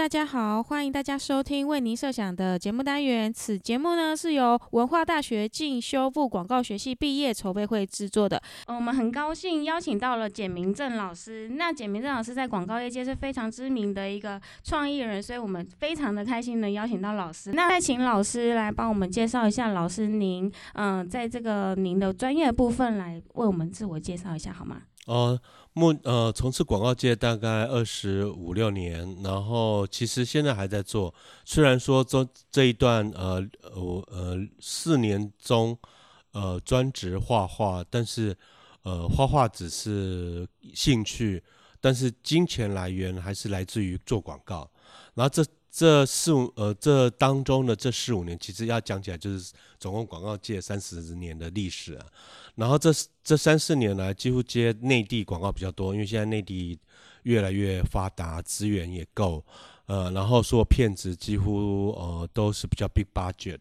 大家好，欢迎大家收听为您设想的节目单元。此节目呢是由文化大学进修部广告学系毕业筹备会制作的。呃我们很高兴邀请到了简明正老师。那简明正老师在广告业界是非常知名的一个创意人，所以我们非常的开心能邀请到老师。那再请老师来帮我们介绍一下，老师您嗯、在这个您的专业部分来为我们自我介绍一下好吗？哦，目呃从事广告界大概二十五六年，然后其实现在还在做。虽然说这这一段呃呃呃四年中呃专职画画，但是呃画画只是兴趣，但是金钱来源还是来自于做广告。然后这这四五呃这当中的这四五年，其实要讲起来就是总共广告界三十年的历史啊。然后这这三四年来，几乎接内地广告比较多，因为现在内地越来越发达，资源也够，呃，然后所有片子几乎呃都是比较 big budget。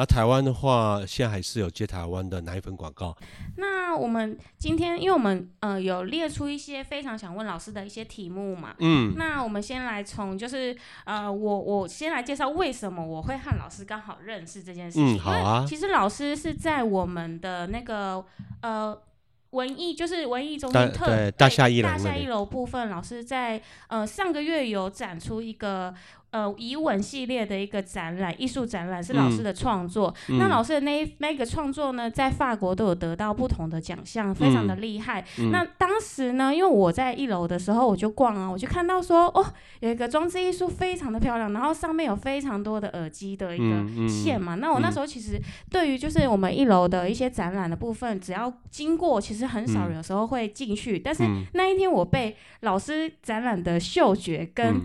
那台湾的话，现在还是有接台湾的奶粉广告，那我们今天，因为我们呃有列出一些非常想问老师的一些题目嘛，嗯，那我们先来从就是呃我我先来介绍为什么我会和老师刚好认识这件事情。嗯好啊其实老师是在我们的那个呃。文艺就是文艺中心特对大厦一楼大厦一楼部分，老师在呃上个月有展出一个呃以文系列的一个展览，艺术展览是老师嗯的创作。嗯那老师的那一那个创作呢，在法国都有得到不同的奖项，非常的厉害。嗯那当时呢，因为我在一楼的时候，我就逛啊，我就看到说，哦，有一个装置艺术非常的漂亮，然后上面有非常多的耳机的一个线嘛。那我那时候其实对于就是我们一楼的一些展览的部分，只要经过，其实很少嗯有时候会进去。但是嗯那一天我被老师展览的嗅觉跟嗯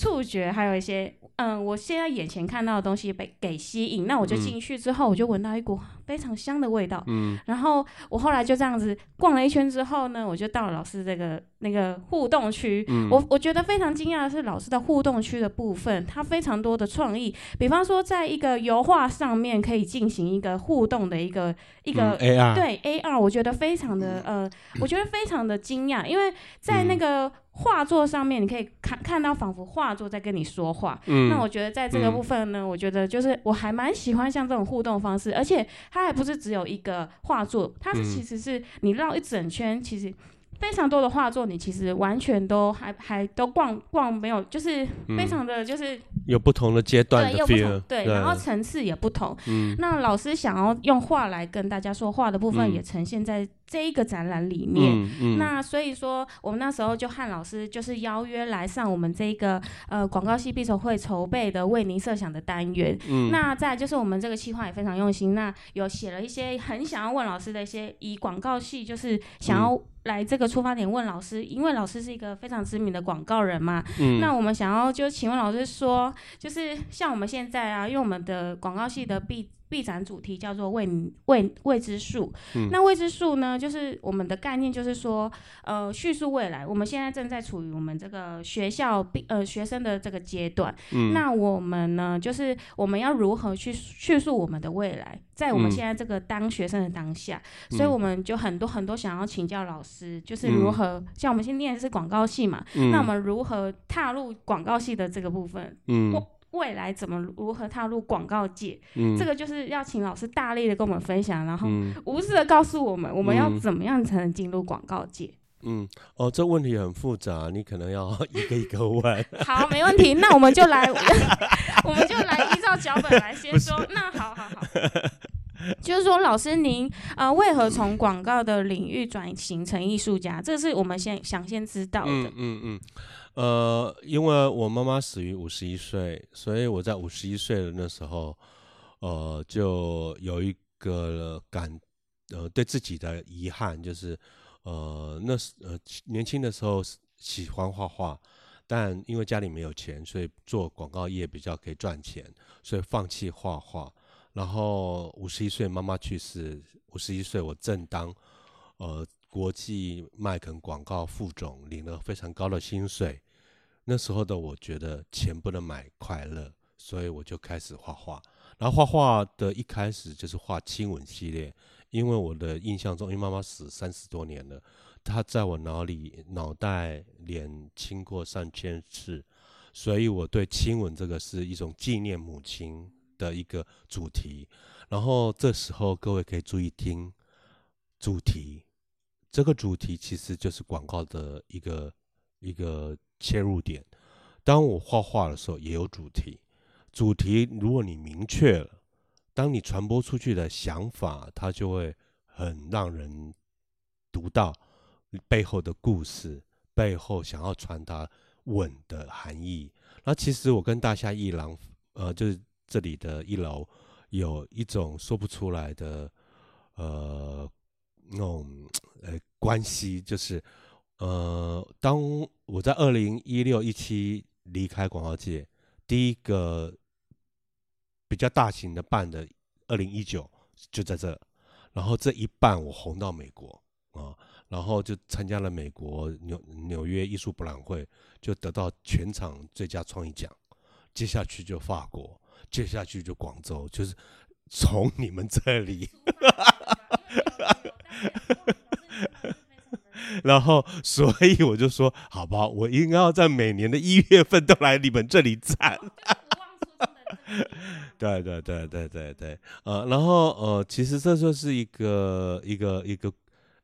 触觉，还有一些嗯，我现在眼前看到的东西被给吸引，那我就嗯。进去之后，我就闻到一股非常香的味道。嗯然后我后来就这样子逛了一圈之后呢，我就到了老师这个那个互动区。嗯我我觉得非常惊讶的是，老师的互动区的部分，它非常多的创意。比方说，在一个油画上面可以进行一个互动的一个一个、嗯 AR 对 AR，我觉得非常的呃，我觉得非常的惊讶，因为在那嗯个画作上面，你可以看看到仿佛画作在跟你说话。嗯那我觉得在这个嗯部分呢，我觉得就是我还蛮喜欢像这种互动方式，而且它还不是只有一个画作，它是嗯其实是你绕一整圈，其实。非常多的画作，你其实完全都还还都逛逛没有，就是非常的就是、有不同的阶段的对又不同对，然后层次也不同。嗯那老师想要用画来跟大家说话的部分，嗯也呈现在这一个展览里面。嗯嗯那所以说，我们那时候就和老师就是邀约来上我们这个呃广告系必筹会筹备的为您设想的单元。嗯那再就是我们这个企划也非常用心，那有写了一些很想要问老师的一些以广告系就是想要来这个出发点问老师，因为老师是一个非常知名的广告人嘛。嗯那我们想要就请问老师说，就是像我们现在啊，因为我们的广告系的必必展主题叫做未未未知数。嗯那未知数呢，就是我们的概念就是说，呃，叙述未来。我们现在正在处于我们这个学校毕呃学生的这个阶段。嗯那我们呢，就是我们要如何去叙述我们的未来，在我们嗯现在这个当学生的当下，所以嗯我们就很多很多想要请教老师，就是如何、像我们现在念的是广告系嘛，嗯那我们如何踏入广告系的这个部分？嗯未未来怎么如何踏入广告界？嗯这个就是要请老师大力的跟我们分享，然后嗯无私的告诉我们，我们要嗯怎么样才能进入广告界？嗯哦，这问题很复杂，你可能要一个一个问。好，没问题，那我们就来，我们就来依照脚本来先说。那好好好，就是说，老师您呃，为何从广告的领域转型成艺术家？这是我们先想先知道的。嗯嗯嗯，呃，因为我妈妈死于五十一岁，所以我在五十一岁的那时候，呃，就有一个感，呃，对自己的遗憾，就是呃，那时呃年轻的时候喜欢画画，但因为家里没有钱，所以做广告业比较可以赚钱，所以放弃画画。然后五十一岁妈妈去世，五十一岁我正当呃国际麦肯广告副总，领了非常高的薪水。那时候的我觉得钱不能买快乐，所以我就开始画画。然后画画的一开始就是画亲吻系列，因为我的印象中，因为妈妈死三十多年了，她在我脑里脑袋脸亲过上千次，所以我对亲吻这个是一种纪念母亲的一个主题。然后这时候各位可以注意听主题，这个主题其实就是广告的一个一个切入点。当我画画的时候也有主题，主题如果你明确了，当你传播出去的想法，它就会很让人读到背后的故事，背后想要传达吻的含义。那其实我跟大夏一郎，呃，就是这里的一楼。有一种说不出来的，呃，那种呃关系，就是呃，当我在二零一六一七离开广告界，第一个比较大型的办的二零一九就在这，然后这一半我红到美国啊，然后就参加了美国纽纽约艺术博览会，就得到全场最佳创意奖，接下去就法国。接下去就广州，就是从你们这里，然后所以我就说，好吧，我应该要在每年的一月份都来你们这里站。对对对对对对，呃，然后呃，其实这就是一个一个一个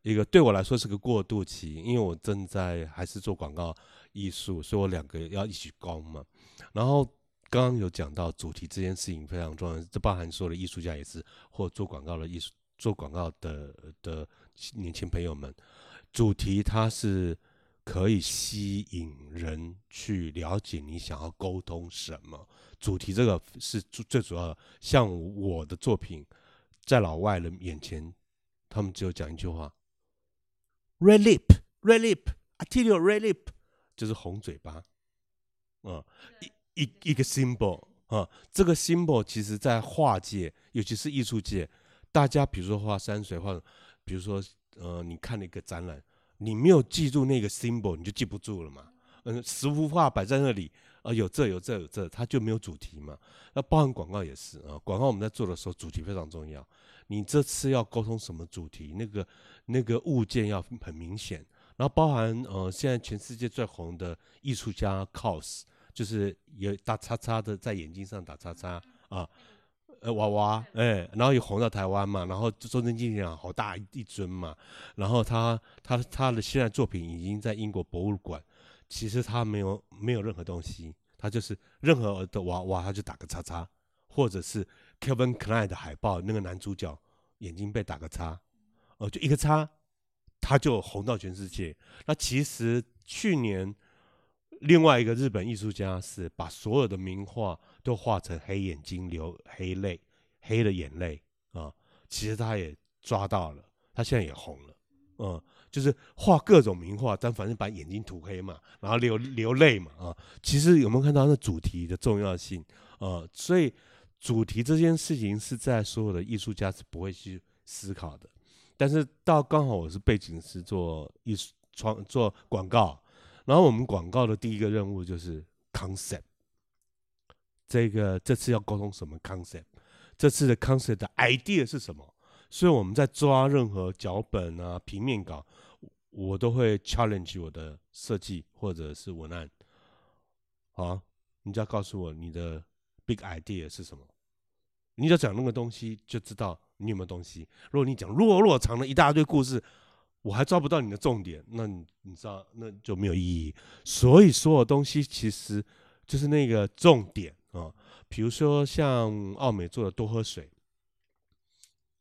一个对我来说是个过渡期，因为我正在还是做广告艺术，所以我两个要一起攻嘛，然后。刚刚有讲到主题这件事情非常重要，这包含所有的艺术家也是，或做广告的艺术、做广告的的年轻朋友们，主题它是可以吸引人去了解你想要沟通什么。主题这个是最最主要的。像我的作品，在老外人眼前，他们只有讲一句话：red lip，red lip，I tell you，red lip，就是红嘴巴，嗯。一一一个 symbol 啊，这个 symbol 其实在画界，尤其是艺术界，大家比如说画山水，画比如说呃，你看了一个展览，你没有记住那个 symbol，你就记不住了嘛。嗯，十幅画摆在那里，啊，有这有这有这，它就没有主题嘛。那包含广告也是啊，广告我们在做的时候，主题非常重要。你这次要沟通什么主题，那个那个物件要很明显。然后包含呃，现在全世界最红的艺术家 cos。就是有打叉叉的在眼睛上打叉叉啊，呃娃娃哎，然后又红到台湾嘛，然后周正金讲好大一尊嘛，然后他他他的现在作品已经在英国博物馆，其实他没有没有任何东西，他就是任何的娃娃他就打个叉叉，或者是 Kevin Klein 的海报那个男主角眼睛被打个叉，哦就一个叉，他就红到全世界。那其实去年。另外一个日本艺术家是把所有的名画都画成黑眼睛、流黑泪、黑的眼泪啊。其实他也抓到了，他现在也红了，嗯，就是画各种名画，但反正把眼睛涂黑嘛，然后流流泪嘛啊。其实有没有看到那主题的重要性啊？所以主题这件事情是在所有的艺术家是不会去思考的，但是到刚好我是背景是做艺术创做广告。然后我们广告的第一个任务就是 concept，这个这次要沟通什么 concept？这次的 concept 的 idea 是什么？所以我们在抓任何脚本啊、平面稿，我都会 challenge 我的设计或者是文案。啊，你就要告诉我你的 big idea 是什么？你只要讲那个东西，就知道你有没有东西。如果你讲弱弱长的一大堆故事。我还抓不到你的重点，那你你知道那就没有意义。所以所有东西其实就是那个重点。比如说像奥美做的多喝水，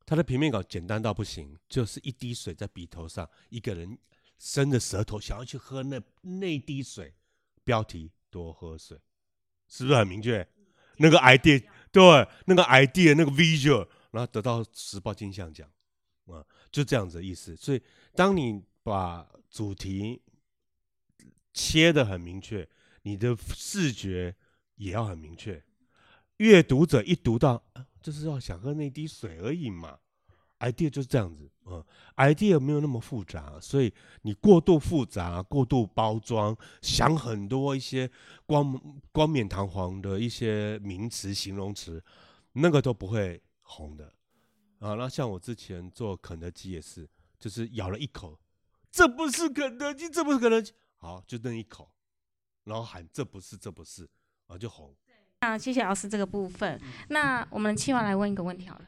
它的平面稿简单到不行，就是一滴水在笔头上，一个人伸着舌头想要去喝那那滴水，标题多喝水，是不是很明确？那个 idea 对，那个 idea 那个 visual，然后得到时报金像奖。啊，就这样子的意思。所以，当你把主题切的很明确，你的视觉也要很明确。阅读者一读到，就是要想喝那滴水而已嘛。idea 就是这样子，嗯，idea 没有那么复杂，所以你过度复杂、过度包装，想很多一些光光冕堂皇的一些名词、形容词，那个都不会红的。啊，那像我之前做肯德基也是，就是咬了一口，这不是肯德基，这不是肯德基，好，就那一口，然后喊这不是这不是啊就红。那谢谢老师这个部分。那我们气完来问一个问题好了。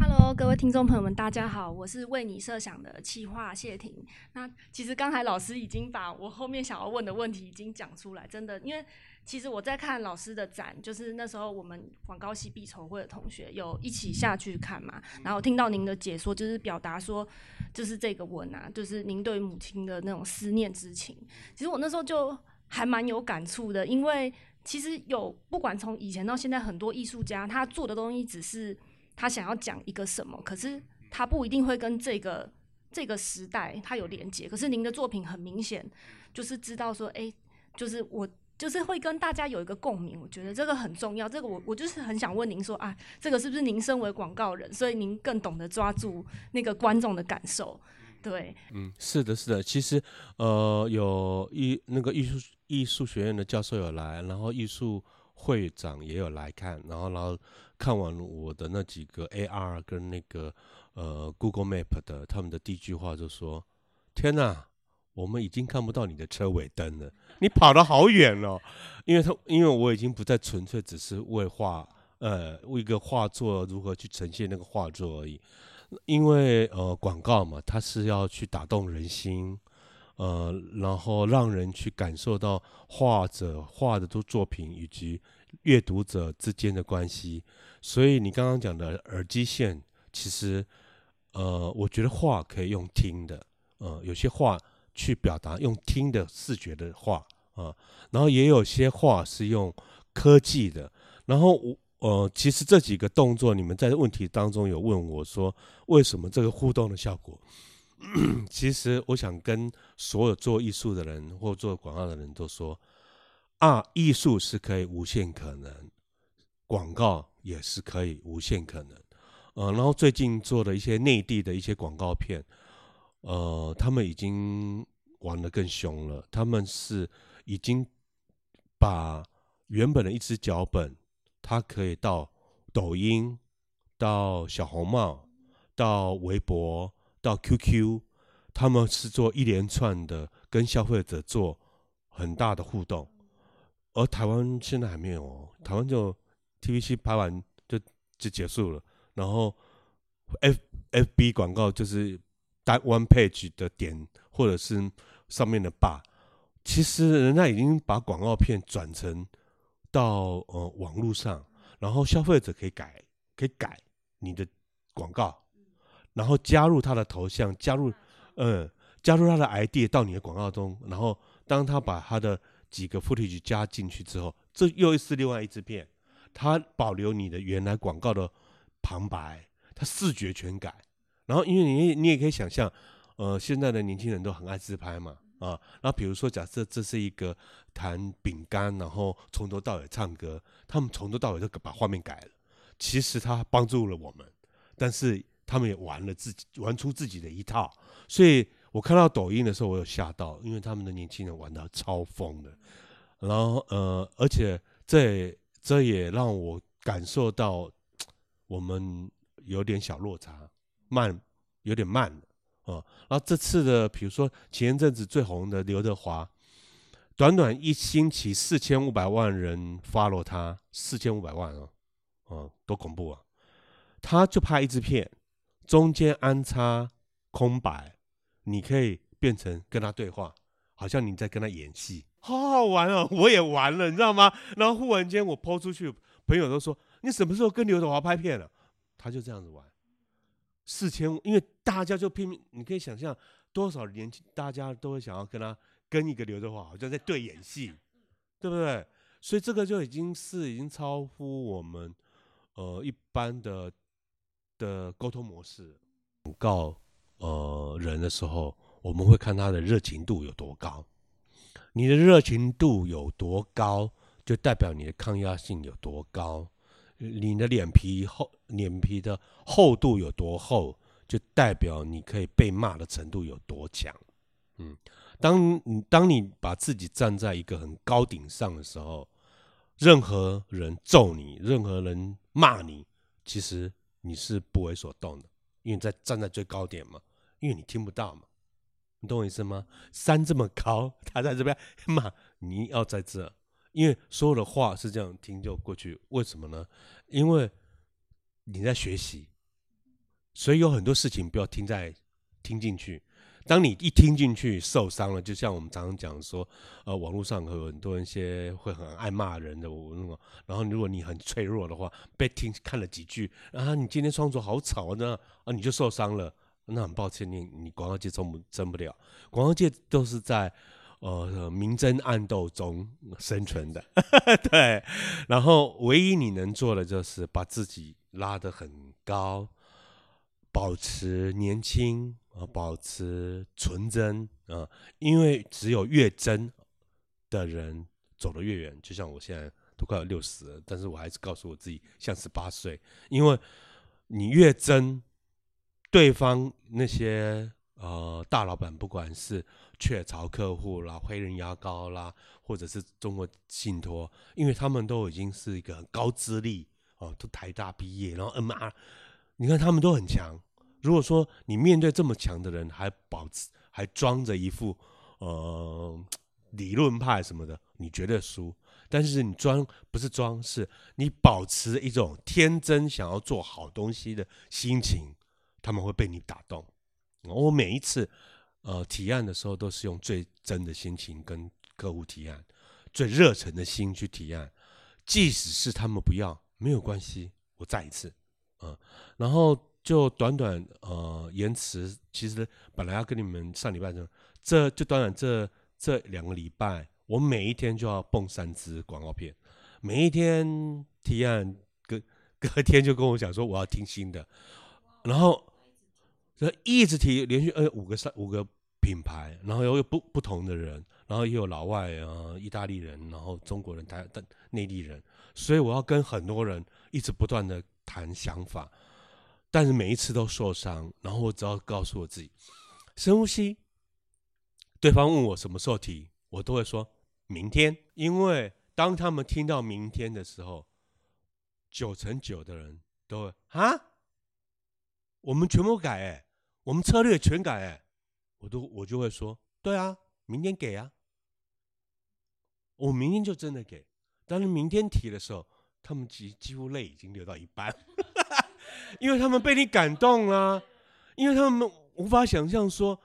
Hello，各位听众朋友们，大家好，我是为你设想的企划谢婷。那其实刚才老师已经把我后面想要问的问题已经讲出来，真的，因为其实我在看老师的展，就是那时候我们广告系必筹会的同学有一起下去看嘛，然后听到您的解说，就是表达说，就是这个文啊，就是您对母亲的那种思念之情。其实我那时候就还蛮有感触的，因为其实有不管从以前到现在，很多艺术家他做的东西只是。他想要讲一个什么，可是他不一定会跟这个这个时代他有连接。可是您的作品很明显就是知道说，哎，就是我就是会跟大家有一个共鸣。我觉得这个很重要。这个我我就是很想问您说啊，这个是不是您身为广告人，所以您更懂得抓住那个观众的感受？对，嗯，是的，是的。其实呃，有艺那个艺术艺术学院的教授有来，然后艺术。会长也有来看，然后然后看完我的那几个 AR 跟那个呃 Google Map 的，他们的第一句话就说：“天哪，我们已经看不到你的车尾灯了，你跑得好远哦。”因为他因为我已经不再纯粹只是为画呃为一个画作如何去呈现那个画作而已，因为呃广告嘛，它是要去打动人心。呃，然后让人去感受到画者画的作作品以及阅读者之间的关系。所以你刚刚讲的耳机线，其实，呃，我觉得画可以用听的，呃，有些画去表达用听的视觉的画啊，然后也有些画是用科技的。然后我，呃，其实这几个动作，你们在问题当中有问我说，为什么这个互动的效果？其实我想跟所有做艺术的人或做广告的人都说，啊，艺术是可以无限可能，广告也是可以无限可能。呃，然后最近做的一些内地的一些广告片，呃，他们已经玩的更凶了。他们是已经把原本的一支脚本，它可以到抖音、到小红帽、到微博。到 QQ，他们是做一连串的跟消费者做很大的互动，而台湾现在还没有，台湾就 TVC 拍完就就结束了，然后 F FB 广告就是单 one page 的点或者是上面的 bar，其实人家已经把广告片转成到呃网络上，然后消费者可以改可以改你的广告。然后加入他的头像，加入，嗯，加入他的 ID 到你的广告中。然后当他把他的几个 footage 加进去之后，这又是另外一支片，他保留你的原来广告的旁白，他视觉全改。然后因为你你也可以想象，呃，现在的年轻人都很爱自拍嘛，啊，那比如说假设这是一个弹饼干，然后从头到尾唱歌，他们从头到尾都把画面改了。其实他帮助了我们，但是。他们也玩了自己，玩出自己的一套，所以我看到抖音的时候，我有吓到，因为他们的年轻人玩的超疯的，然后呃，而且这这也让我感受到 我们有点小落差，慢，有点慢了啊。然后这次的，比如说前一阵子最红的刘德华，短短一星期四千五百万人 follow 他，四千五百万啊，啊，多恐怖啊！他就拍一支片。中间安插空白，你可以变成跟他对话，好像你在跟他演戏，好好玩哦！我也玩了，你知道吗？然后忽然间我抛出去，朋友都说你什么时候跟刘德华拍片了？他就这样子玩，四千，因为大家就拼命，你可以想象多少年轻，大家都会想要跟他跟一个刘德华，好像在对演戏，对不对？所以这个就已经是已经超乎我们呃一般的。的沟通模式，告呃人的时候，我们会看他的热情度有多高。你的热情度有多高，就代表你的抗压性有多高。你的脸皮厚，脸皮的厚度有多厚，就代表你可以被骂的程度有多强。嗯，当你当你把自己站在一个很高顶上的时候，任何人揍你，任何人骂你，其实。你是不为所动的，因为在站在最高点嘛，因为你听不到嘛，你懂我意思吗？山这么高，他在这边，骂，你要在这，因为所有的话是这样听就过去，为什么呢？因为你在学习，所以有很多事情不要听在听进去。当你一听进去受伤了，就像我们常常讲说，呃，网络上有很多人些会很爱骂人的，我那种，然后如果你很脆弱的话，被听看了几句，啊，你今天创作好吵呢，啊，你就受伤了，那很抱歉，你你广告界争不争不了，广告界都是在呃明争暗斗中生存的，对，然后唯一你能做的就是把自己拉得很高，保持年轻。啊，保持纯真啊，因为只有越真的人走得越远。就像我现在都快要六十了，但是我还是告诉我自己像十八岁，因为你越真，对方那些呃大老板，不管是雀巢客户啦、黑人牙膏啦，或者是中国信托，因为他们都已经是一个高资历哦，都台大毕业，然后 M R，你看他们都很强。如果说你面对这么强的人，还保持还装着一副呃理论派什么的，你绝对输。但是你装不是装，是你保持一种天真想要做好东西的心情，他们会被你打动。我每一次呃提案的时候，都是用最真的心情跟客户提案，最热忱的心去提案，即使是他们不要，没有关系，我再一次，嗯，然后。就短短呃延迟，其实本来要跟你们上礼拜就这就短短这这两个礼拜，我每一天就要蹦三支广告片，每一天提案，隔隔天就跟我讲说我要听新的，然后这一直提，连续呃五个三五个品牌，然后有不不同的人，然后也有老外啊，意大利人，然后中国人，台的内地人，所以我要跟很多人一直不断的谈想法。但是每一次都受伤，然后我只要告诉我自己，深呼吸。对方问我什么时候提，我都会说明天，因为当他们听到明天的时候，九成九的人都会啊，我们全部改哎，我们策略全改哎，我都我就会说对啊，明天给啊，我明天就真的给。但是明天提的时候，他们几几乎泪已经流到一半。因为他们被你感动了，因为他们无法想象说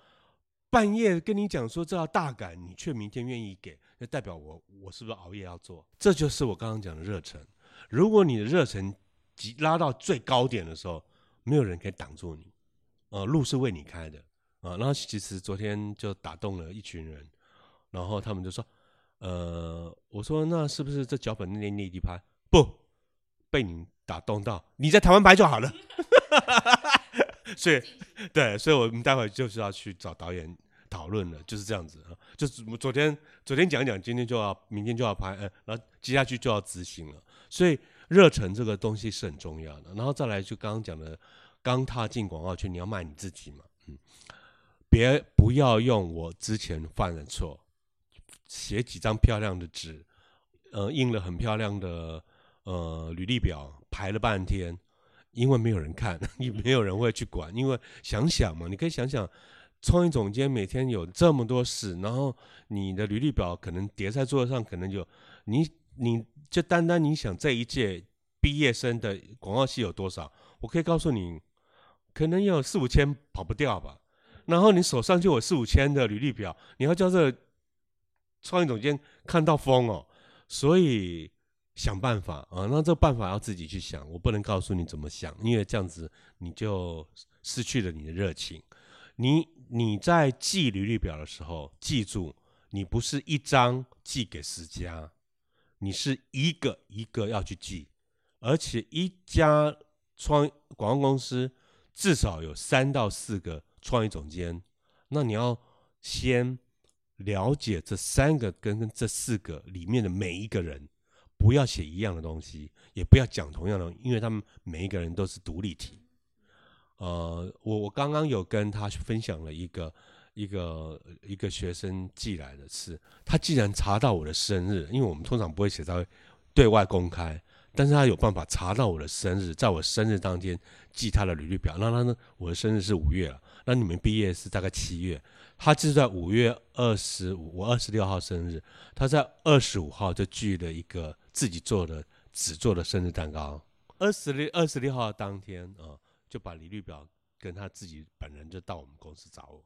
半夜跟你讲说这要大改，你却明天愿意给，那代表我我是不是熬夜要做？这就是我刚刚讲的热忱。如果你的热忱急拉到最高点的时候，没有人可以挡住你，呃，路是为你开的啊。然后其实昨天就打动了一群人，然后他们就说，呃，我说那是不是这脚本那内地拍不被你？打动到你在台湾拍就好了，所以对，所以我们待会就是要去找导演讨论了，就是这样子啊，就是昨天昨天讲讲，今天就要明天就要拍，嗯，然后接下去就要执行了，所以热忱这个东西是很重要的。然后再来就刚刚讲的，刚踏进广告圈，你要卖你自己嘛，嗯，别不要用我之前犯的错，写几张漂亮的纸，呃，印了很漂亮的。呃，履历表排了半天，因为没有人看，也没有人会去管。因为想想嘛，你可以想想，创意总监每天有这么多事，然后你的履历表可能叠在桌子上，可能就你你就单单你想这一届毕业生的广告系有多少？我可以告诉你，可能有四五千跑不掉吧。然后你手上就有四五千的履历表，你要叫这创意总监看到疯哦。所以。想办法啊！那这办法要自己去想，我不能告诉你怎么想，因为这样子你就失去了你的热情。你你在寄履历表的时候，记住，你不是一张寄给十家，你是一个一个要去寄，而且一家创广告公司至少有三到四个创意总监，那你要先了解这三个跟这四个里面的每一个人。不要写一样的东西，也不要讲同样的，因为他们每一个人都是独立体。呃，我我刚刚有跟他分享了一个一个一个学生寄来的是，他竟然查到我的生日，因为我们通常不会写在对外公开，但是他有办法查到我的生日，在我生日当天寄他的履历表。那他呢，我的生日是五月了，那你们毕业是大概七月，他就是在五月二十五，我二十六号生日，他在二十五号就寄了一个自己做的纸做的生日蛋糕。二十六二十六号当天啊，就把履历表跟他自己本人就到我们公司找我。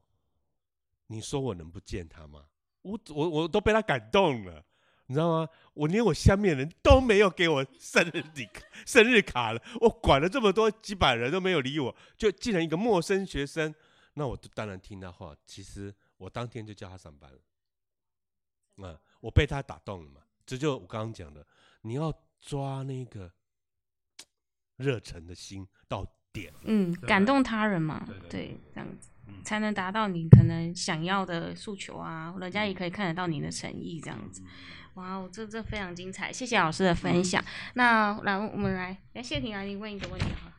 你说我能不见他吗？我我我都被他感动了，你知道吗？我连我下面人都没有给我生日礼 生日卡了，我管了这么多几百人都没有理我，就竟然一个陌生学生。那我就当然听他话。其实我当天就叫他上班了。啊，我被他打动了嘛？这就我刚刚讲的，你要抓那个热忱的心到点。嗯，感动他人嘛，对，这样子才能达到你可能想要的诉求啊。人家也可以看得到你的诚意，这样子。哇哦，这这非常精彩，谢谢老师的分享。那来，我们来，来谢婷来问一个问题哈。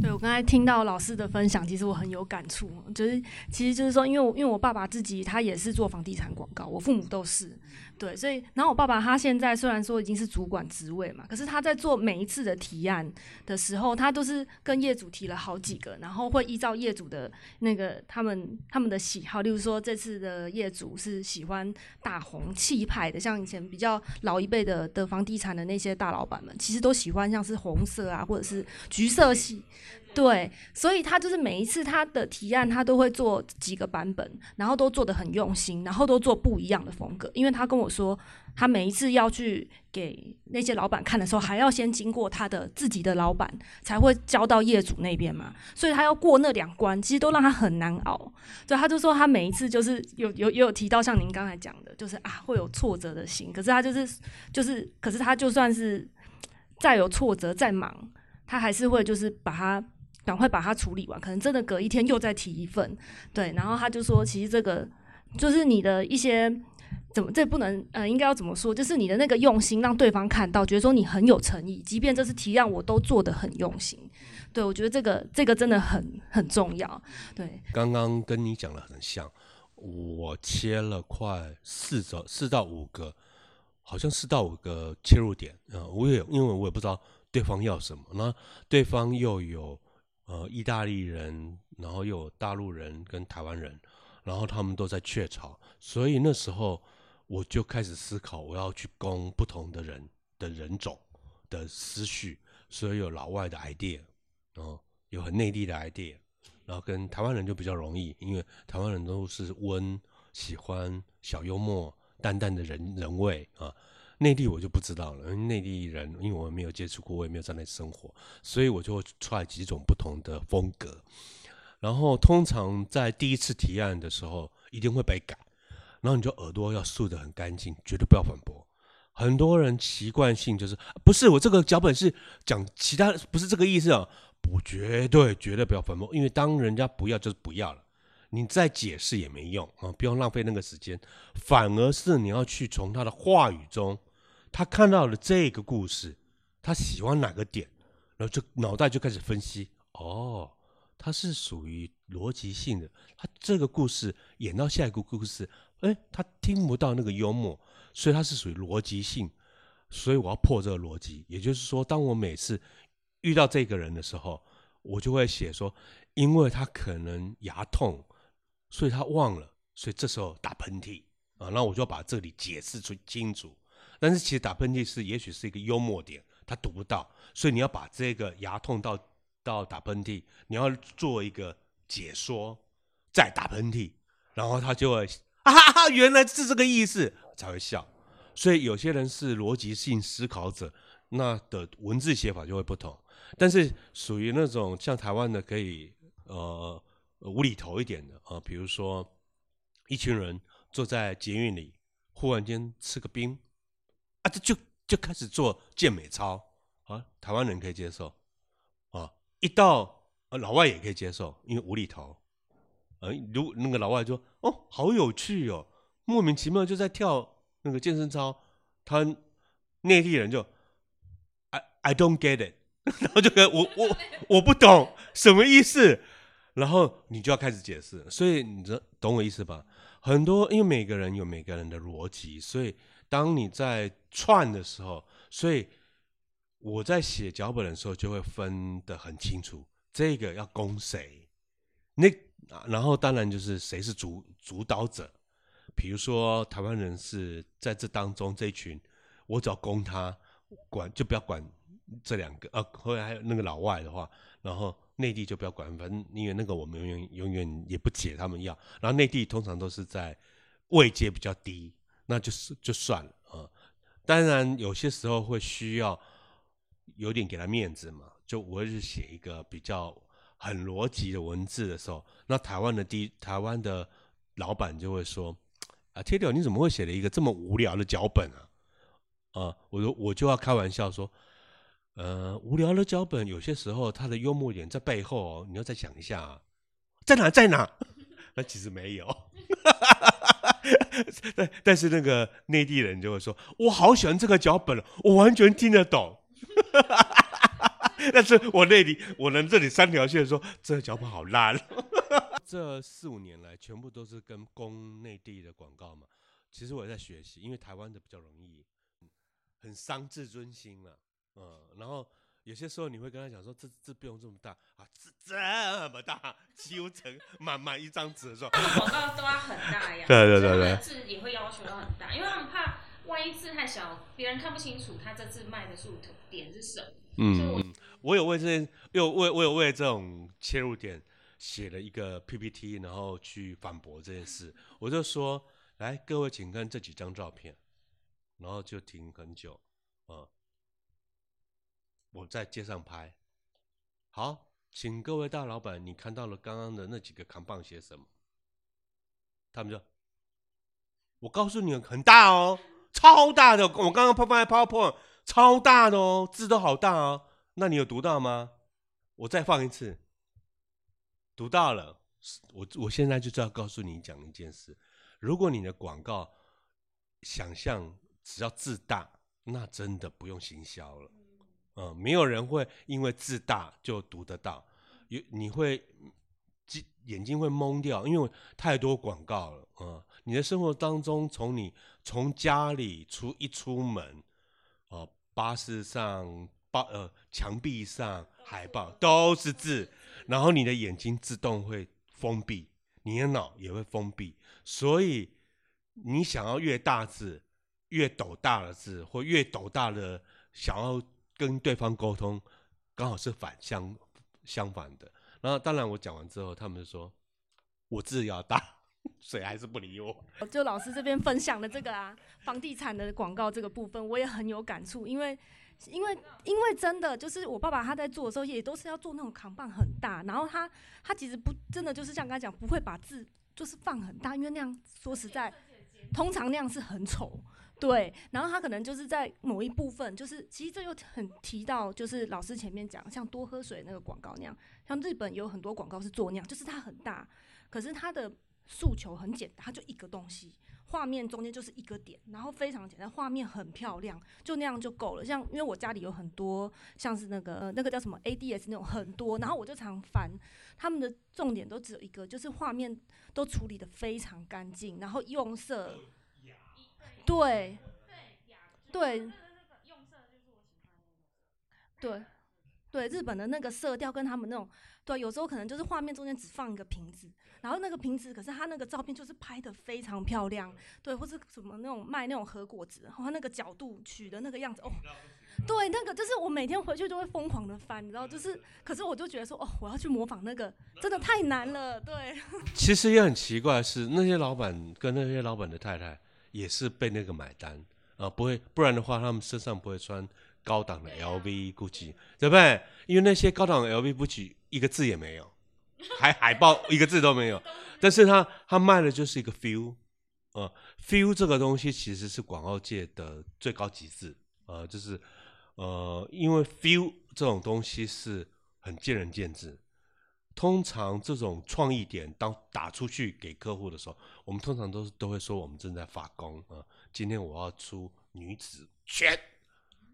对，我刚才听到老师的分享，其实我很有感触。就是，其实就是说，因为因为我爸爸自己他也是做房地产广告，我父母都是。对，所以然后我爸爸他现在虽然说已经是主管职位嘛，可是他在做每一次的提案的时候，他都是跟业主提了好几个，然后会依照业主的那个他们他们的喜好，例如说这次的业主是喜欢大红气派的，像以前比较老一辈的的房地产的那些大老板们，其实都喜欢像是红色啊，或者是橘色系。对，所以他就是每一次他的提案，他都会做几个版本，然后都做的很用心，然后都做不一样的风格。因为他跟我说，他每一次要去给那些老板看的时候，还要先经过他的自己的老板，才会交到业主那边嘛。所以他要过那两关，其实都让他很难熬。所以他就说，他每一次就是有有也有提到，像您刚才讲的，就是啊会有挫折的心。可是他就是就是，可是他就算是再有挫折再忙，他还是会就是把他。赶快把它处理完，可能真的隔一天又再提一份，对，然后他就说，其实这个就是你的一些怎么这不能呃，应该要怎么说？就是你的那个用心，让对方看到，觉得说你很有诚意，即便这次提案我都做的很用心，对我觉得这个这个真的很很重要。对，刚刚跟你讲的很像，我切了快四周四到五个，好像四到五个切入点啊，我也因为我也不知道对方要什么，那对方又有。呃，意大利人，然后又有大陆人跟台湾人，然后他们都在雀巢，所以那时候我就开始思考，我要去攻不同的人的人种的思绪，所以有老外的 idea，然后有很内地的 idea，然后跟台湾人就比较容易，因为台湾人都是温，喜欢小幽默、淡淡的人人味啊。内地我就不知道了，因为内地人因为我没有接触过，我也没有在那生活，所以我就出来几种不同的风格。然后通常在第一次提案的时候，一定会被改，然后你就耳朵要竖得很干净，绝对不要反驳。很多人习惯性就是不是我这个脚本是讲其他，不是这个意思啊，不绝对绝对不要反驳，因为当人家不要就是不要了。你再解释也没用啊！不用浪费那个时间，反而是你要去从他的话语中，他看到了这个故事，他喜欢哪个点，然后就脑袋就开始分析。哦，他是属于逻辑性的，他这个故事演到下一个故事，哎，他听不到那个幽默，所以他是属于逻辑性，所以我要破这个逻辑。也就是说，当我每次遇到这个人的时候，我就会写说，因为他可能牙痛。所以他忘了，所以这时候打喷嚏啊，那我就要把这里解释出清楚。但是其实打喷嚏是也许是一个幽默点，他读不到，所以你要把这个牙痛到到打喷嚏，你要做一个解说，再打喷嚏，然后他就会啊哈哈，原来是这个意思才会笑。所以有些人是逻辑性思考者，那的文字写法就会不同。但是属于那种像台湾的可以呃。无厘头一点的啊，比如说一群人坐在捷运里，忽然间吃个冰，啊，这就就开始做健美操啊，台湾人可以接受啊，一到啊老外也可以接受，因为无厘头，呃，如那个老外说哦，好有趣哦，莫名其妙就在跳那个健身操，他内地人就 I I don't get it，然后就跟我我我不懂什么意思。然后你就要开始解释，所以你这懂我意思吧？很多因为每个人有每个人的逻辑，所以当你在串的时候，所以我在写脚本的时候就会分得很清楚，这个要攻谁，那啊，然后当然就是谁是主主导者，比如说台湾人是在这当中这一群，我只要攻他，管就不要管这两个，呃，后来还有那个老外的话，然后内地就不要管，反正因为那个我们永远永远也不解他们要，然后内地通常都是在位阶比较低，那就是就算了啊。当然有些时候会需要有点给他面子嘛，就我是写一个比较。很逻辑的文字的时候，那台湾的第台湾的老板就会说：“啊，铁柳，你怎么会写了一个这么无聊的脚本啊？”啊，我说我就要开玩笑说：“呃，无聊的脚本有些时候它的幽默点在背后哦，你要再想一下，啊，在哪在哪？那其实没有，但但是那个内地人就会说：我好喜欢这个脚本，我完全听得懂。”但是我那里，我能这里三条线说，这个脚本好烂。这四五年来，全部都是跟攻内地的广告嘛。其实我也在学习，因为台湾的比较容易，很伤自尊心了。嗯，然后有些时候你会跟他讲说，这字不用这么大啊，这这么大，几乎成满满一张纸的时候，广告都要很大呀。对对对对，字也会要求到很大，因为他们怕万一字太小，别人看不清楚他这字卖的数点是什么。嗯。我有为这件，有为我有为这种切入点写了一个 PPT，然后去反驳这件事。我就说，来各位请看这几张照片，然后就停很久，啊，我在街上拍。好，请各位大老板，你看到了刚刚的那几个扛棒写什么？他们说，我告诉你，很大哦，超大的，我刚刚拍放在 PowerPoint，超大的哦，字都好大哦。那你有读到吗？我再放一次，读到了。我我现在就是要告诉你讲一件事：如果你的广告想象只要字大，那真的不用行销了。嗯，没有人会因为字大就读得到，有你会眼眼睛会蒙掉，因为太多广告了。嗯，你的生活当中，从你从家里出一出门，哦，巴士上。巴呃，墙壁上海报都是字，然后你的眼睛自动会封闭，你的脑也会封闭，所以你想要越大字、越斗大的字，或越斗大的想要跟对方沟通，刚好是反相相反的。然后当然我讲完之后，他们说我字要大，谁还是不理我。就老师这边分享的这个啊，房地产的广告这个部分，我也很有感触，因为。因为因为真的就是我爸爸他在做的时候也都是要做那种扛棒很大，然后他他其实不真的就是像刚才讲不会把字就是放很大，因为那样说实在，通常那样是很丑，对。然后他可能就是在某一部分，就是其实这又很提到就是老师前面讲像多喝水那个广告那样，像日本有很多广告是做那样，就是它很大，可是它的诉求很简单，它就一个东西。画面中间就是一个点，然后非常简单，画面很漂亮，就那样就够了。像因为我家里有很多，像是那个那个叫什么 ADS 那种很多，然后我就常翻，他们的重点都只有一个，就是画面都处理的非常干净，然后用色，对，对，对，对，日本的那个色调跟他们那种，对，有时候可能就是画面中间只放一个瓶子。然后那个瓶子，可是他那个照片就是拍的非常漂亮，对，或是什么那种卖那种核果子，然后那个角度取的那个样子，哦，对，那个就是我每天回去都会疯狂的翻，你知道，就是，可是我就觉得说，哦，我要去模仿那个，真的太难了，对。其实也很奇怪，是那些老板跟那些老板的太太也是被那个买单啊，不会，不然的话他们身上不会穿高档的 LV、GUCCI，对不对？因为那些高档的 LV、GUCCI 一个字也没有。还海报一个字都没有，但是他他卖的就是一个 feel，呃，feel 这个东西其实是广告界的最高极致，呃，就是呃，因为 feel 这种东西是很见仁见智，通常这种创意点当打出去给客户的时候，我们通常都是都会说我们正在发功啊，今天我要出女子拳，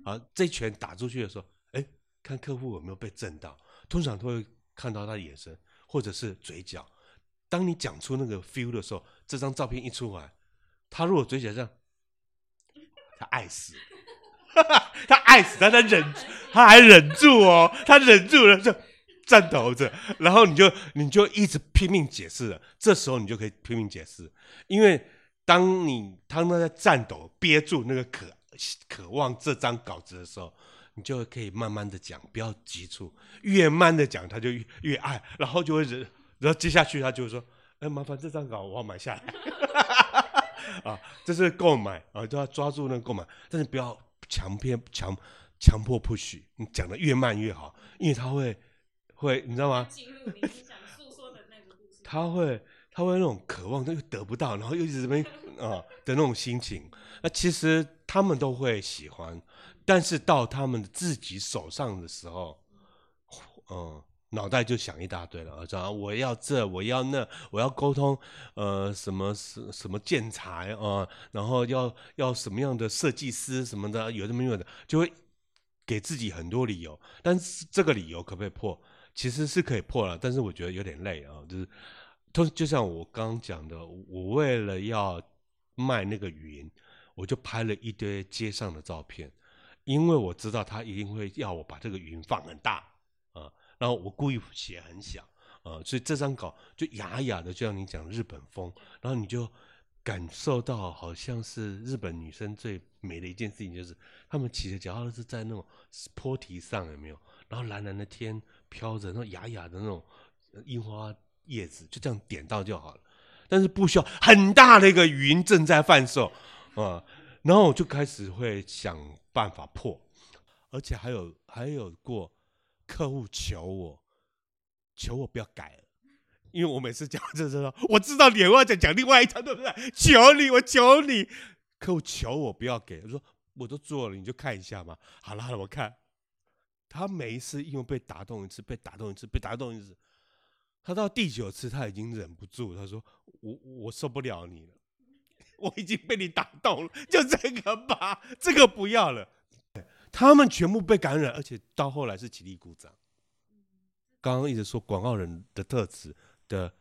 啊，这拳打出去的时候，哎，看客户有没有被震到，通常都会看到他的眼神。或者是嘴角，当你讲出那个 feel 的时候，这张照片一出来，他如果嘴角这样，他爱死，他爱死，他他忍，他还忍住哦，他忍住了，就 颤抖着，然后你就你就一直拼命解释了。这时候你就可以拼命解释，因为当你他们在颤抖、憋住那个渴渴望这张稿子的时候，你就可以慢慢的讲，不要急促，越慢的讲他就越越爱，然后就会然后接下去他就会说：“哎，麻烦这张稿我要买下来。”啊，这是购买啊，就要抓住那个购买，但是不要强偏强强迫不许，你讲的越慢越好，因为他会会你知道吗？进入你想诉说的那个故事。他会他会那种渴望，但又得不到，然后又一直这边啊的那种心情。那其实他们都会喜欢，但是到他们自己手上的时候，嗯。脑袋就想一大堆了，啊，我要这，我要那，我要沟通，呃，什么什什么建材啊，然后要要什么样的设计师什么的，有这么有的，就会给自己很多理由。但是这个理由可不可以破？其实是可以破了，但是我觉得有点累啊。就是，都就像我刚刚讲的，我为了要卖那个云，我就拍了一堆街上的照片，因为我知道他一定会要我把这个云放很大啊。然后我故意写很小，啊，所以这张稿就雅雅的，就像你讲日本风，然后你就感受到好像是日本女生最美的一件事情，就是她们骑着脚踏车在那种坡梯上，有没有？然后蓝蓝的天飘着，那种雅雅的那种樱花叶子，就这样点到就好了。但是不需要很大的一个云正在贩售，啊，然后我就开始会想办法破，而且还有还有过。客户求我，求我不要改了，因为我每次讲这时候，我知道你要讲讲另外一场，对不对？求你，我求你，客户求我不要给，我说我都做了，你就看一下嘛。好了好了，我看。他每一次因为被打动一次，被打动一次，被打动一次，他到第九次他已经忍不住，他说我我受不了你了，我已经被你打动了，就这个吧，这个不要了。他们全部被感染，而且到后来是起立鼓掌。刚刚一直说广告人的特质的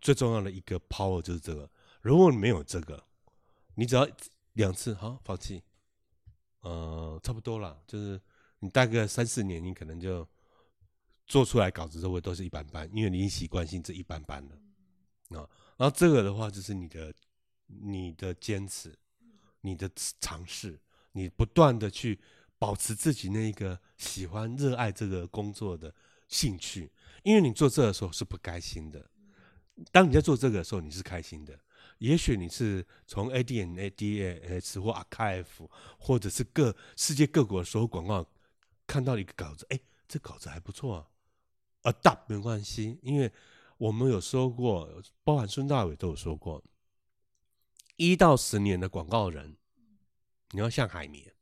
最重要的一个 power 就是这个。如果你没有这个，你只要两次好放弃，呃，差不多了。就是你大概三四年，你可能就做出来稿子都会都是一般般，因为你已经习惯性这一般般了啊。然后这个的话，就是你的你的坚持，你的尝试，你不断的去。保持自己那个喜欢、热爱这个工作的兴趣，因为你做这的时候是不开心的。当你在做这个的时候，你是开心的。也许你是从 ADN、ADS 或 Archive，或者是各世界各国所有广告看到一个稿子，哎，这稿子还不错啊，Adapt 没关系，因为我们有说过，包含孙大伟都有说过，一到十年的广告人，你要像海绵。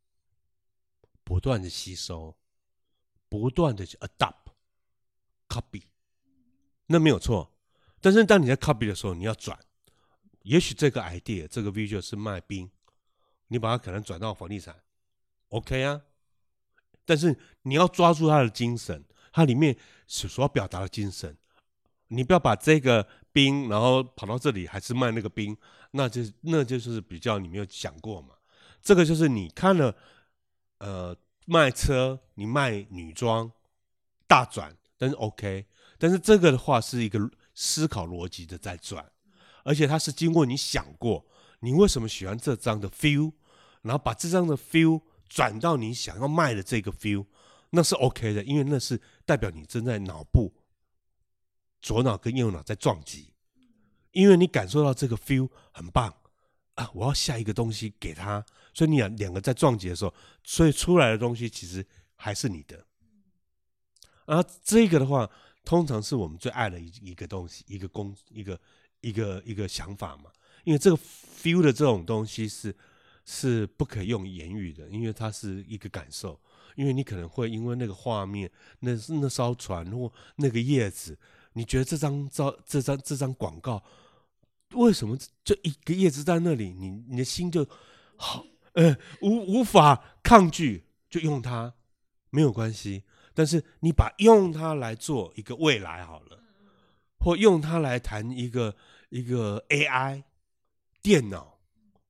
不断的吸收，不断的去 adopt copy，那没有错。但是当你在 copy 的时候，你要转。也许这个 idea 这个 visual 是卖冰，你把它可能转到房地产，OK 啊。但是你要抓住他的精神，它里面所所要表达的精神。你不要把这个兵，然后跑到这里还是卖那个兵，那就那就是比较你没有想过嘛。这个就是你看了。呃，卖车，你卖女装，大转，但是 OK，但是这个的话是一个思考逻辑的在转，而且它是经过你想过，你为什么喜欢这张的 feel，然后把这张的 feel 转到你想要卖的这个 feel，那是 OK 的，因为那是代表你正在脑部左脑跟右脑在撞击，因为你感受到这个 feel 很棒啊，我要下一个东西给他。所以你两两个在撞击的时候，所以出来的东西其实还是你的。然后这个的话，通常是我们最爱的一一个东西，一个工，一个一个一个想法嘛。因为这个 feel 的这种东西是是不可用言语的，因为它是一个感受。因为你可能会因为那个画面，那那艘船或那个叶子，你觉得这张照、这张这张广告，为什么就一个叶子在那里，你你的心就好。呃，无无法抗拒，就用它，没有关系。但是你把用它来做一个未来好了，或用它来谈一个一个 AI 电脑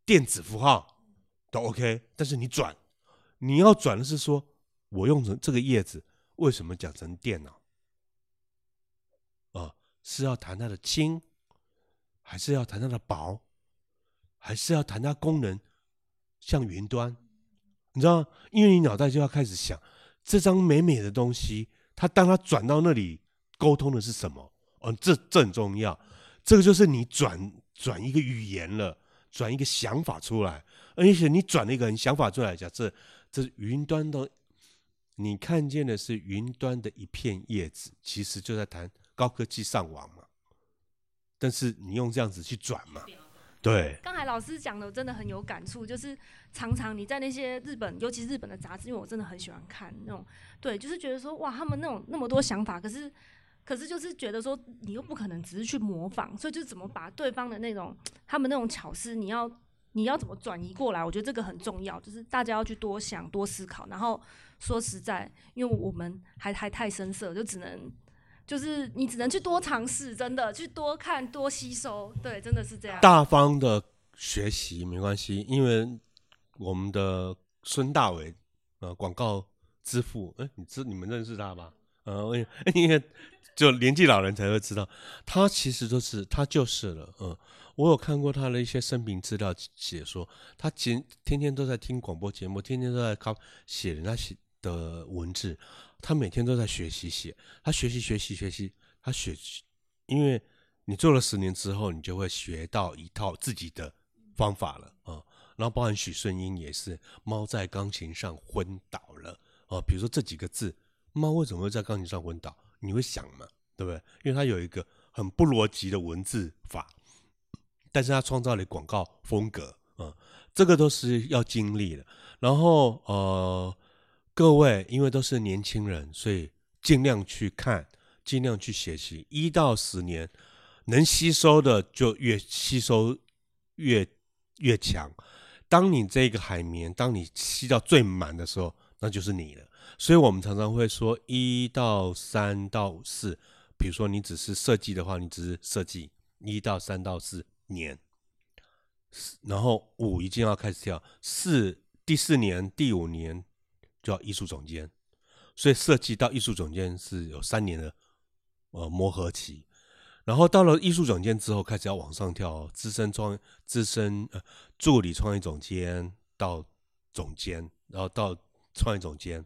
电子符号都 OK。但是你转，你要转的是说，我用成这个叶子，为什么讲成电脑？啊是要谈它的轻，还是要谈它的薄，还是要谈它功能像云端？你知道吗，因为你脑袋就要开始想，这张美美的东西，它当它转到那里，沟通的是什么？哦，这这很重要。这个就是你转转一个语言了，转一个想法出来，而且你转了一个想法出来，假设这云端的，你看见的是云端的一片叶子，其实就在谈高科技上网嘛。但是你用这样子去转嘛？对。刚才老师讲的真的很有感触，就是常常你在那些日本，尤其日本的杂志，因为我真的很喜欢看那种，对，就是觉得说哇，他们那种那么多想法，可是。可是就是觉得说，你又不可能只是去模仿，所以就怎么把对方的那种 他们那种巧思，你要你要怎么转移过来？我觉得这个很重要，就是大家要去多想、多思考。然后说实在，因为我们还还太生涩，就只能就是你只能去多尝试，真的去多看、多吸收。对，真的是这样。大方的学习没关系，因为我们的孙大伟呃，广告之父，哎，你知你们认识他吧？呃，因为。就年纪老人才会知道，他其实都是他就是了，嗯，我有看过他的一些生平资料写说，他天天天都在听广播节目，天天都在靠写人家写的文字，他每天都在学习写，他学习学习学习，他学，因为你做了十年之后，你就会学到一套自己的方法了啊，然后包含许顺英也是，猫在钢琴上昏倒了啊，比如说这几个字，猫为什么会在钢琴上昏倒？你会想嘛，对不对？因为它有一个很不逻辑的文字法，但是它创造了广告风格啊，这个都是要经历的。然后呃，各位因为都是年轻人，所以尽量去看，尽量去学习，一到十年能吸收的就越吸收越越强。当你这个海绵，当你吸到最满的时候，那就是你了。所以我们常常会说一到三到四，比如说你只是设计的话，你只是设计一到三到四年，然后五一定要开始跳，四第四年第五年就要艺术总监，所以设计到艺术总监是有三年的呃磨合期，然后到了艺术总监之后开始要往上跳，资深创资深呃助理创意总监到总监，然后到创意总监。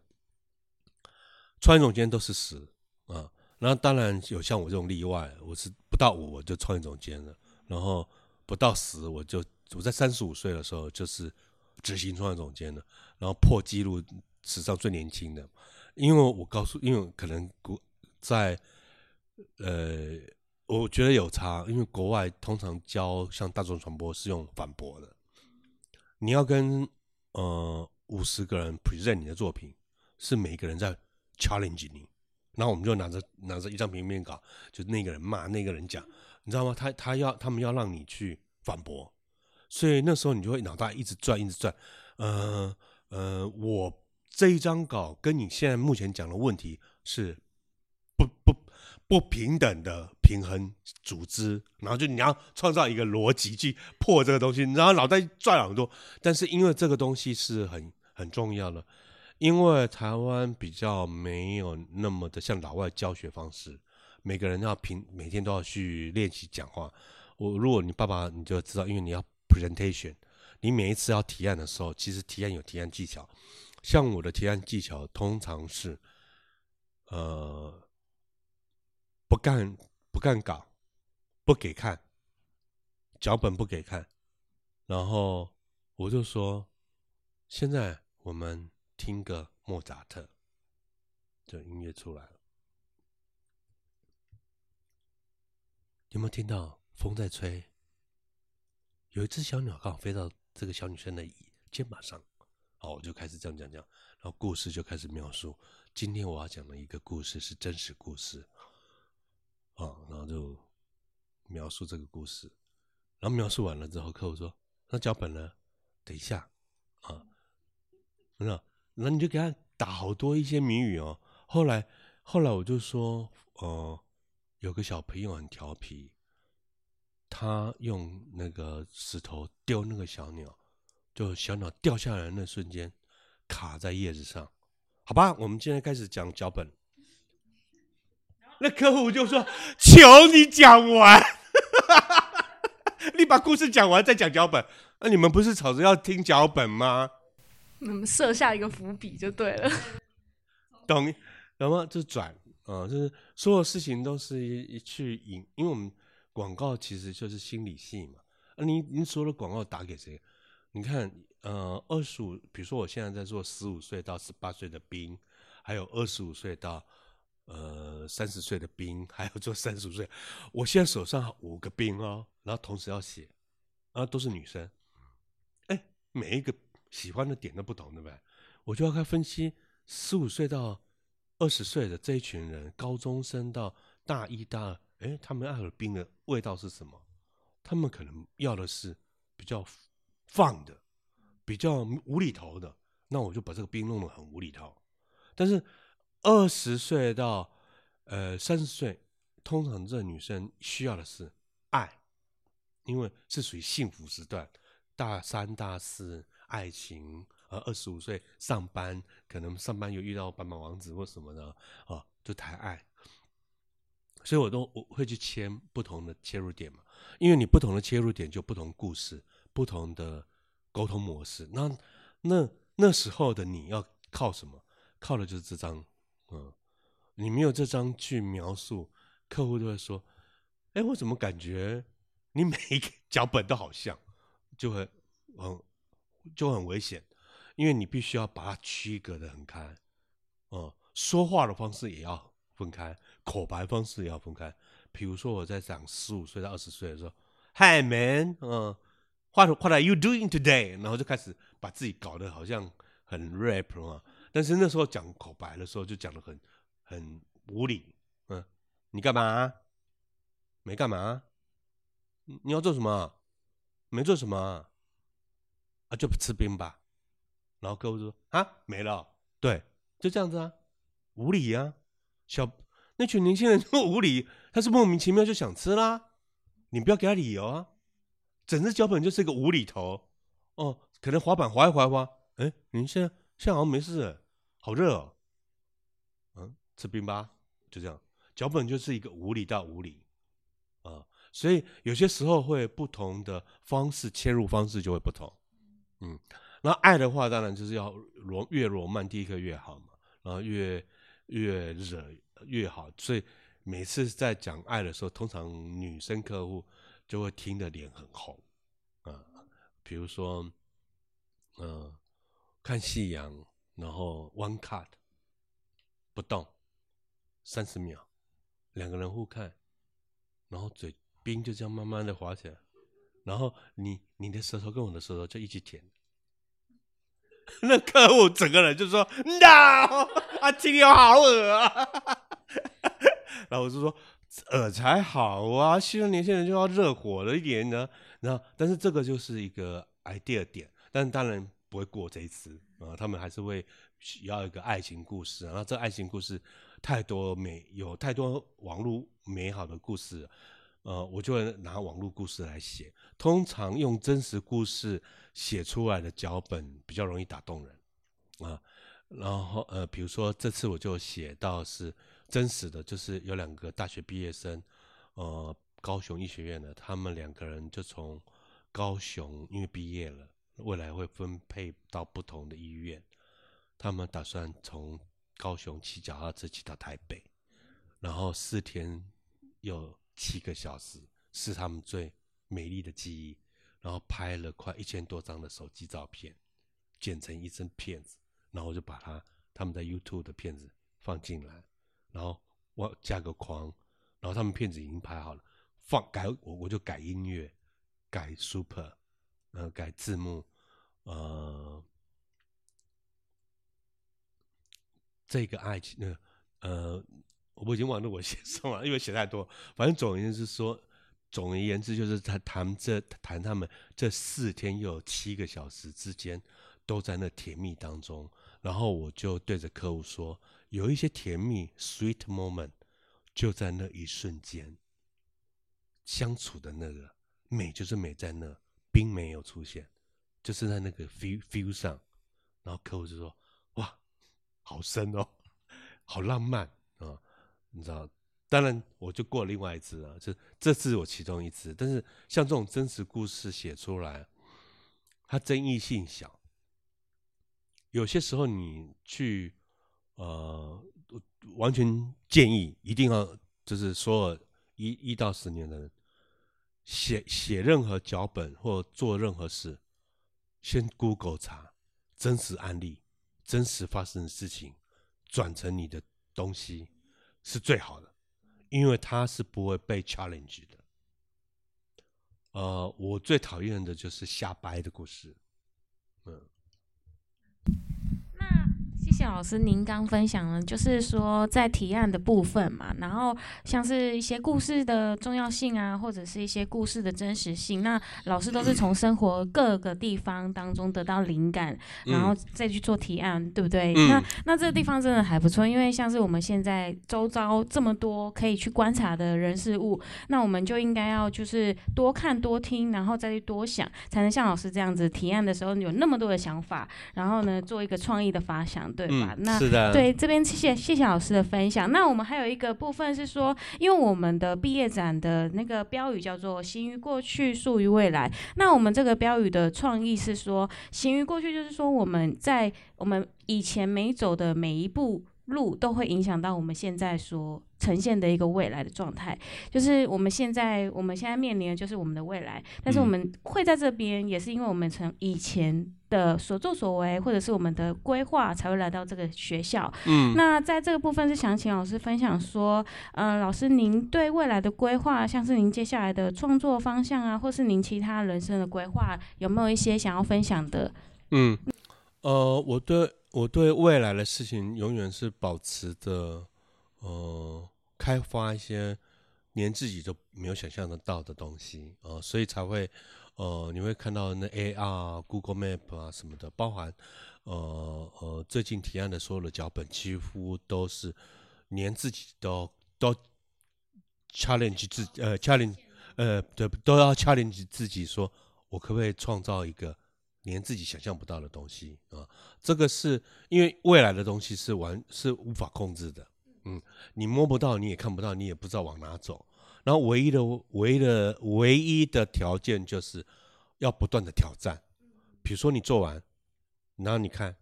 创业总监都是十啊，然后当然有像我这种例外，我是不到五我就创业总监了，然后不到十我就我在三十五岁的时候就是执行创业总监了，然后破纪录史上最年轻的，因为我告诉，因为可能国在呃，我觉得有差，因为国外通常教像大众传播是用反驳的，你要跟呃五十个人 present 你的作品，是每个人在。Challenge 你，然后我们就拿着拿着一张平面稿，就那个人骂那个人讲，你知道吗？他他要他们要让你去反驳，所以那时候你就会脑袋一直转一直转，呃呃，我这一张稿跟你现在目前讲的问题是不不不平等的平衡组织，然后就你要创造一个逻辑去破这个东西，然后脑袋转很多，但是因为这个东西是很很重要的。因为台湾比较没有那么的像老外教学方式，每个人要平每天都要去练习讲话。我如果你爸爸你就知道，因为你要 presentation，你每一次要提案的时候，其实提案有提案技巧。像我的提案技巧通常是，呃，不干不干稿，不给看，脚本不给看，然后我就说，现在我们。听个莫扎特，这音乐出来了，有没有听到风在吹？有一只小鸟刚好飞到这个小女生的肩膀上，好，我就开始这样讲讲，然后故事就开始描述。今天我要讲的一个故事是真实故事，啊，然后就描述这个故事，然后描述完了之后，客户说：“那脚本呢？等一下，啊，那。”那你就给他打好多一些谜语哦。后来，后来我就说，呃，有个小朋友很调皮，他用那个石头丢那个小鸟，就小鸟掉下来那瞬间卡在叶子上。好吧，我们现在开始讲脚本。那客户就说：“求你讲完，你把故事讲完再讲脚本。那你们不是吵着要听脚本吗？我们，设下一个伏笔就对了。懂？然后就转啊，就是所有事情都是一一去引，因为我们广告其实就是心理戏嘛。啊，你你所有的广告打给谁？你看，呃，二十五，比如说我现在在做十五岁到十八岁的兵，还有二十五岁到。呃，三十岁的兵，还有做三十五岁，我现在手上五个兵哦，然后同时要写，啊，都是女生，哎，每一个喜欢的点都不同，对不对？我就要开分析十五岁到二十岁的这一群人，高中生到大一、大二，哎，他们爱的冰的味道是什么？他们可能要的是比较放的，比较无厘头的，那我就把这个冰弄得很无厘头，但是。二十岁到呃三十岁，通常这女生需要的是爱，因为是属于幸福时段，大三大四爱情，而二十五岁上班，可能上班又遇到白马王子或什么的啊，就谈爱，所以我都我会去切不同的切入点嘛，因为你不同的切入点就不同故事，不同的沟通模式，那那那时候的你要靠什么？靠的就是这张。嗯，你没有这张去描述，客户就会说：“哎，我怎么感觉你每一个脚本都好像，就会很就很危险，因为你必须要把它区隔的很开，哦，说话的方式也要分开，口白方式也要分开。比如说我在讲十五岁到二十岁的时候，Hi man，嗯，What What are you doing today？然后就开始把自己搞得好像很 rap 啊。但是那时候讲口白的时候，就讲的很很无理，嗯，你干嘛？没干嘛？你要做什么？没做什么？啊，就不吃冰吧。然后客户说啊，没了。对，就这样子啊，无理啊。小那群年轻人这么无理，他是莫名其妙就想吃啦。你不要给他理由啊。整只脚本就是一个无厘头。哦，可能滑板滑一滑滑，哎，您现在。现在好像没事，好热哦。嗯，吃冰吧，就这样。脚本就是一个无理到无理啊，所以有些时候会不同的方式切入方式就会不同。嗯，那爱的话当然就是要罗越罗曼蒂克越好嘛，然后越越惹越好。所以每次在讲爱的时候，通常女生客户就会听得脸很红啊，比如说，嗯。看夕阳，然后 one cut 不动三十秒，两个人互看，然后嘴冰就这样慢慢的滑起来，然后你你的舌头跟我的舌头就一起舔，那客户整个人就说 no 啊，听你好恶啊，然后我就说恶才好啊，现在年轻人就要热火一点呢，然后但是这个就是一个 idea 点，但是当然。不会过这一次啊，他们还是会需要一个爱情故事，然后这爱情故事太多美，有太多网络美好的故事，呃，我就拿网络故事来写。通常用真实故事写出来的脚本比较容易打动人啊。然后呃，比如说这次我就写到是真实的，就是有两个大学毕业生，呃，高雄医学院的，他们两个人就从高雄因为毕业了。未来会分配到不同的医院，他们打算从高雄骑脚踏车骑到台北，然后四天又七个小时，是他们最美丽的记忆。然后拍了快一千多张的手机照片，剪成一张片子，然后就把他他们在 YouTube 的片子放进来，然后我加个框，然后他们片子已经拍好了，放改我我就改音乐，改 Super。呃，改字幕，呃，这个爱情，呃，呃，我已经忘了我写什么，因为写太多。反正总而言之说，总而言之就是他谈这谈他们这四天又有七个小时之间都在那甜蜜当中。然后我就对着客户说，有一些甜蜜 sweet moment 就在那一瞬间相处的那个美，就是美在那。并没有出现，就是在那个 feel feel 上，然后客户就说：“哇，好深哦，好浪漫！”你知道，当然我就过另外一只了，就这是我其中一只。但是像这种真实故事写出来，它争议性小。有些时候你去呃，完全建议一定要就是说一一到十年的人写写任何脚本或做任何事，先 Google 查真实案例、真实发生的事情，转成你的东西是最好的，因为他是不会被 challenge 的。呃，我最讨厌的就是瞎掰的故事，嗯。谢老师，您刚分享了，就是说在提案的部分嘛，然后像是一些故事的重要性啊，或者是一些故事的真实性，那老师都是从生活各个地方当中得到灵感，然后再去做提案，对不对？那那这个地方真的还不错，因为像是我们现在周遭这么多可以去观察的人事物，那我们就应该要就是多看多听，然后再去多想，才能像老师这样子提案的时候有那么多的想法，然后呢做一个创意的发想，对。嗯，那是的，对这边谢谢谢谢老师的分享。那我们还有一个部分是说，因为我们的毕业展的那个标语叫做“行于过去，树于未来”。那我们这个标语的创意是说，“行于过去”就是说我们在我们以前没走的每一步路，都会影响到我们现在所呈现的一个未来的状态。就是我们现在我们现在面临的就是我们的未来，但是我们会在这边，也是因为我们从以前。的所作所为，或者是我们的规划，才会来到这个学校。嗯，那在这个部分是想请老师分享说，嗯，老师您对未来的规划，像是您接下来的创作方向啊，或是您其他人生的规划，有没有一些想要分享的？嗯，呃，我对我对未来的事情，永远是保持着，呃，开发一些连自己都没有想象得到的东西啊，所以才会。呃，你会看到那 AR、Google Map 啊什么的，包含呃呃最近提案的所有的脚本，几乎都是连自己都都 challenge 自呃 challenge 呃对都要 challenge 自己，说我可不可以创造一个连自己想象不到的东西啊？这个是因为未来的东西是完是无法控制的，嗯，你摸不到，你也看不到，你也不知道往哪走。然后唯一的、唯一的、唯一的条件就是要不断的挑战。比如说你做完，然后你看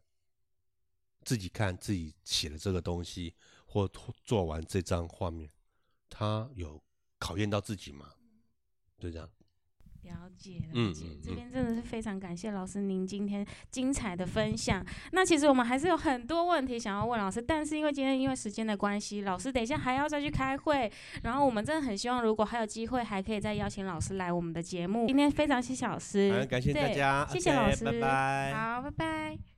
自己看自己写的这个东西，或做完这张画面，他有考验到自己吗？就这样。了解了解，这边真的是非常感谢老师您今天精彩的分享。那其实我们还是有很多问题想要问老师，但是因为今天因为时间的关系，老师等一下还要再去开会。然后我们真的很希望，如果还有机会，还可以再邀请老师来我们的节目。今天非常谢谢老师，感谢大家，谢谢老师，拜拜，好，拜拜。